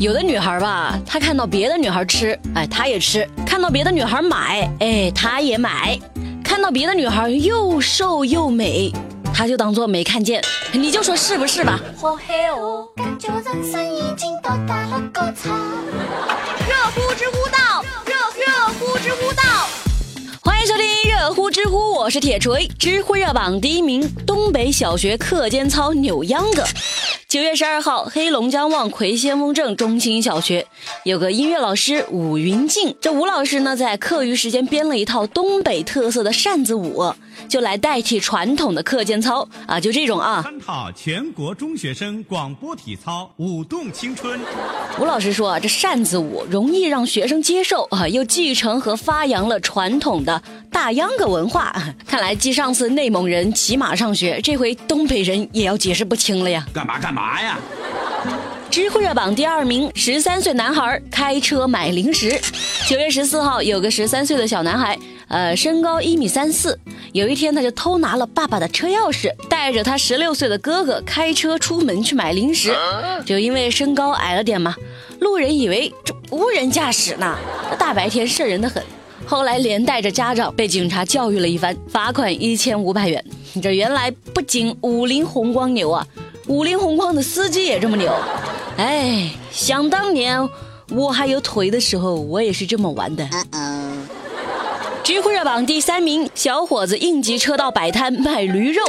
有的女孩吧，她看到别的女孩吃，哎，她也吃；看到别的女孩买，哎，她也买；看到别的女孩又瘦又美，她就当做没看见。你就说是不是吧？好黑哦，感觉人生已经到达了高潮。热乎知乎道，热热乎知乎道，欢迎收听热乎知乎，我是铁锤。知乎热榜第一名，东北小学课间操扭秧歌。九月十二号，黑龙江望奎先锋镇中心小学有个音乐老师武云静。这吴老师呢，在课余时间编了一套东北特色的扇子舞，就来代替传统的课间操啊，就这种啊。三套全国中学生广播体操，舞动青春。吴老师说啊，这扇子舞容易让学生接受啊，又继承和发扬了传统的大秧歌文化。看来继上次内蒙人骑马上学，这回东北人也要解释不清了呀。干嘛干嘛？呀！知乎热榜第二名，十三岁男孩开车买零食。九月十四号，有个十三岁的小男孩，呃，身高一米三四。有一天，他就偷拿了爸爸的车钥匙，带着他十六岁的哥哥开车出门去买零食。就因为身高矮了点嘛，路人以为这无人驾驶呢。大白天瘆人的很。后来连带着家长被警察教育了一番，罚款一千五百元。这原来不仅五菱宏光牛啊！五菱宏光的司机也这么牛，哎，想当年我还有腿的时候，我也是这么玩的。知乎热榜第三名，小伙子应急车道摆摊卖驴肉。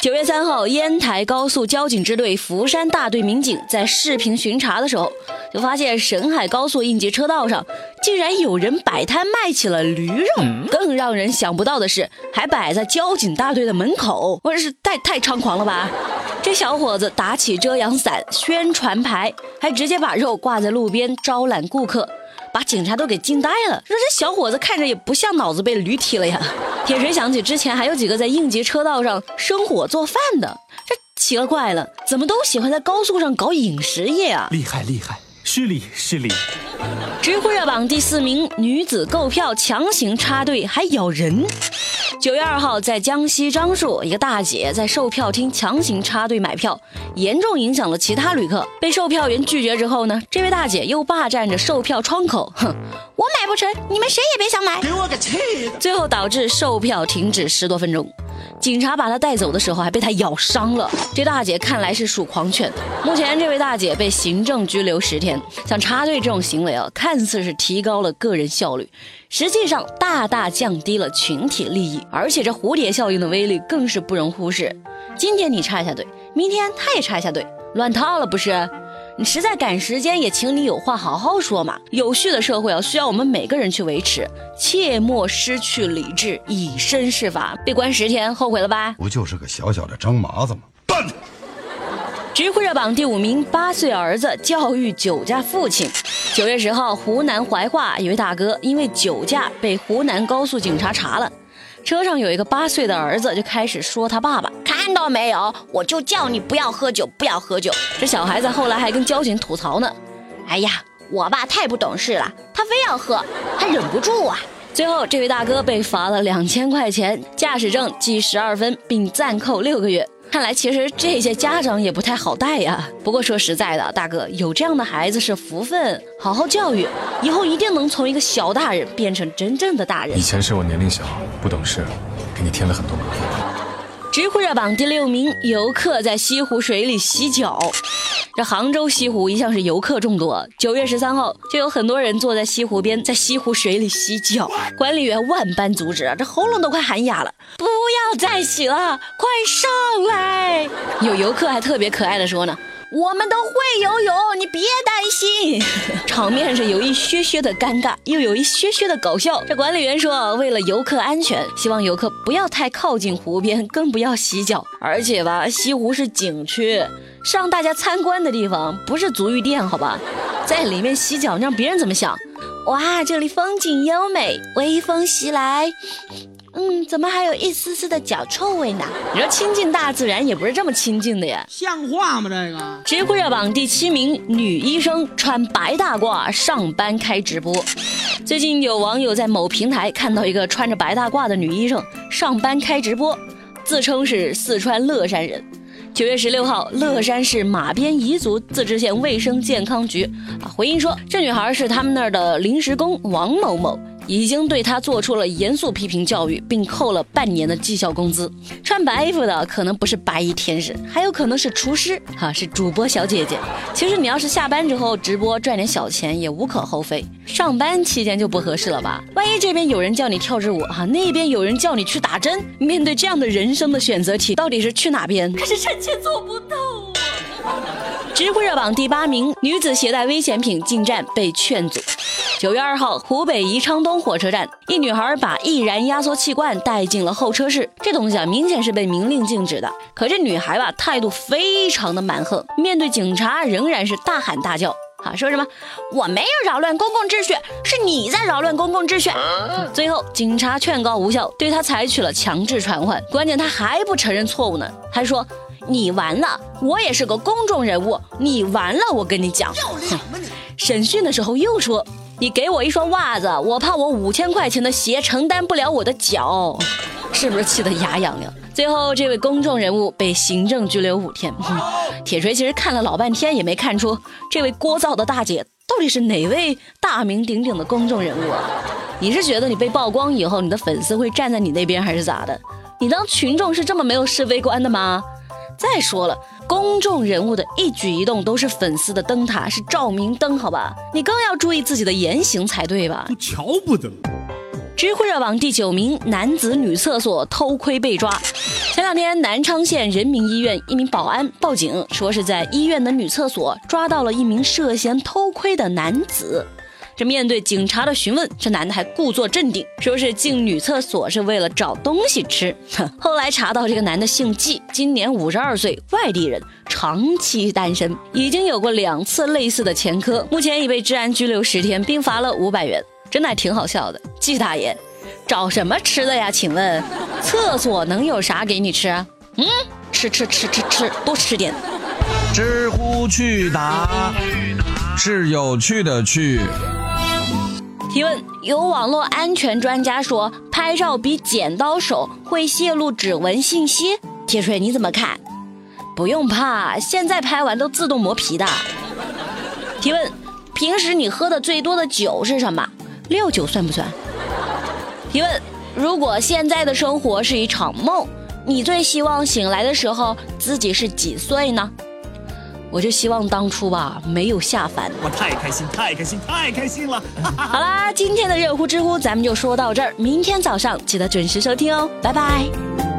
九月三号，烟台高速交警支队福山大队民警在视频巡查的时候，就发现沈海高速应急车道上竟然有人摆摊卖起了驴肉。更让人想不到的是，还摆在交警大队的门口，我这是太太猖狂了吧！这小伙子打起遮阳伞、宣传牌，还直接把肉挂在路边招揽顾客。把警察都给惊呆了，说这小伙子看着也不像脑子被驴踢了呀。铁锤想起之前还有几个在应急车道上生火做饭的，这奇了怪了，怎么都喜欢在高速上搞饮食业啊？厉害厉害，失礼失礼。知乎热榜第四名，女子购票强行插队还咬人。九月二号，在江西樟树，一个大姐在售票厅强行插队买票，严重影响了其他旅客。被售票员拒绝之后呢，这位大姐又霸占着售票窗口，哼，我买不成，你们谁也别想买，给我个气的！最后导致售票停止十多分钟。警察把她带走的时候，还被她咬伤了。这大姐看来是属狂犬的。目前，这位大姐被行政拘留十天。像插队这种行为啊，看似是提高了个人效率，实际上大大降低了群体利益。而且，这蝴蝶效应的威力更是不容忽视。今天你插一下队，明天他也插一下队，乱套了不是？你实在赶时间，也请你有话好好说嘛。有序的社会啊，需要我们每个人去维持，切莫失去理智，以身试法。被关十天，后悔了吧？不就是个小小的张麻子吗？办！知乎热榜第五名，八岁儿子教育酒驾父亲。九月十号，湖南怀化一位大哥因为酒驾被湖南高速警察查了。车上有一个八岁的儿子，就开始说他爸爸，看到没有，我就叫你不要喝酒，不要喝酒。这小孩子后来还跟交警吐槽呢，哎呀，我爸太不懂事了，他非要喝，他忍不住啊。最后，这位大哥被罚了两千块钱，驾驶证记十二分，并暂扣六个月。看来其实这些家长也不太好带呀。不过说实在的，大哥有这样的孩子是福分，好好教育，以后一定能从一个小大人变成真正的大人。以前是我年龄小，不懂事，给你添了很多麻烦。知乎热榜第六名，游客在西湖水里洗脚。这杭州西湖一向是游客众多，九月十三号就有很多人坐在西湖边，在西湖水里洗脚。管理员万般阻止，这喉咙都快喊哑了，不要再洗了，快上来！有游客还特别可爱的说呢。我们都会游泳，你别担心。场面是有一些些的尴尬，又有一些些的搞笑。这管理员说，为了游客安全，希望游客不要太靠近湖边，更不要洗脚。而且吧，西湖是景区，是让大家参观的地方，不是足浴店，好吧？在里面洗脚，让别人怎么想？哇，这里风景优美，微风袭来。嗯，怎么还有一丝丝的脚臭味呢？你说亲近大自然也不是这么亲近的呀，像话吗？这个知乎热榜第七名，女医生穿白大褂上班开直播。最近有网友在某平台看到一个穿着白大褂的女医生上班开直播，自称是四川乐山人。九月十六号，乐山市马边彝族自治县卫生健康局啊回应说，这女孩是他们那儿的临时工王某某。已经对他做出了严肃批评教育，并扣了半年的绩效工资。穿白衣服的可能不是白衣天使，还有可能是厨师，哈，是主播小姐姐。其实你要是下班之后直播赚点小钱也无可厚非，上班期间就不合适了吧？万一这边有人叫你跳支舞，哈，那边有人叫你去打针，面对这样的人生的选择题，到底是去哪边？可是臣妾做不到啊！知乎热榜第八名，女子携带危险品进站被劝阻。九月二号，湖北宜昌东火车站，一女孩把易燃压缩气罐带进了候车室，这东西啊，明显是被明令禁止的。可这女孩吧，态度非常的蛮横，面对警察仍然是大喊大叫，啊，说什么我没有扰乱公共秩序，是你在扰乱公共秩序。最后，警察劝告无效，对她采取了强制传唤。关键他还不承认错误呢，还说你完了，我也是个公众人物，你完了，我跟你讲。审讯的时候又说。你给我一双袜子，我怕我五千块钱的鞋承担不了我的脚，是不是气得牙痒痒？最后，这位公众人物被行政拘留五天。铁锤其实看了老半天也没看出这位聒噪的大姐到底是哪位大名鼎鼎的公众人物啊？你是觉得你被曝光以后，你的粉丝会站在你那边，还是咋的？你当群众是这么没有是非观的吗？再说了，公众人物的一举一动都是粉丝的灯塔，是照明灯，好吧？你更要注意自己的言行才对吧？瞧不得。知乎热榜第九名，男子女厕所偷窥被抓。前两天，南昌县人民医院一名保安报警，说是在医院的女厕所抓到了一名涉嫌偷窥的男子。这面对警察的询问，这男的还故作镇定，说是进女厕所是为了找东西吃。后来查到这个男的姓季，今年五十二岁，外地人，长期单身，已经有过两次类似的前科，目前已被治安拘留十天，并罚了五百元。真的还挺好笑的，季大爷，找什么吃的呀？请问，厕所能有啥给你吃啊？嗯，吃吃吃吃吃，多吃点。知乎趣答是有趣的趣。提问：有网络安全专家说，拍照比剪刀手会泄露指纹信息。铁锤你怎么看？不用怕，现在拍完都自动磨皮的。提问：平时你喝的最多的酒是什么？料酒算不算？提问：如果现在的生活是一场梦，你最希望醒来的时候自己是几岁呢？我就希望当初吧，没有下凡。我太开心，太开心，太开心了！好啦，今天的热乎知乎咱们就说到这儿，明天早上记得准时收听哦，拜拜。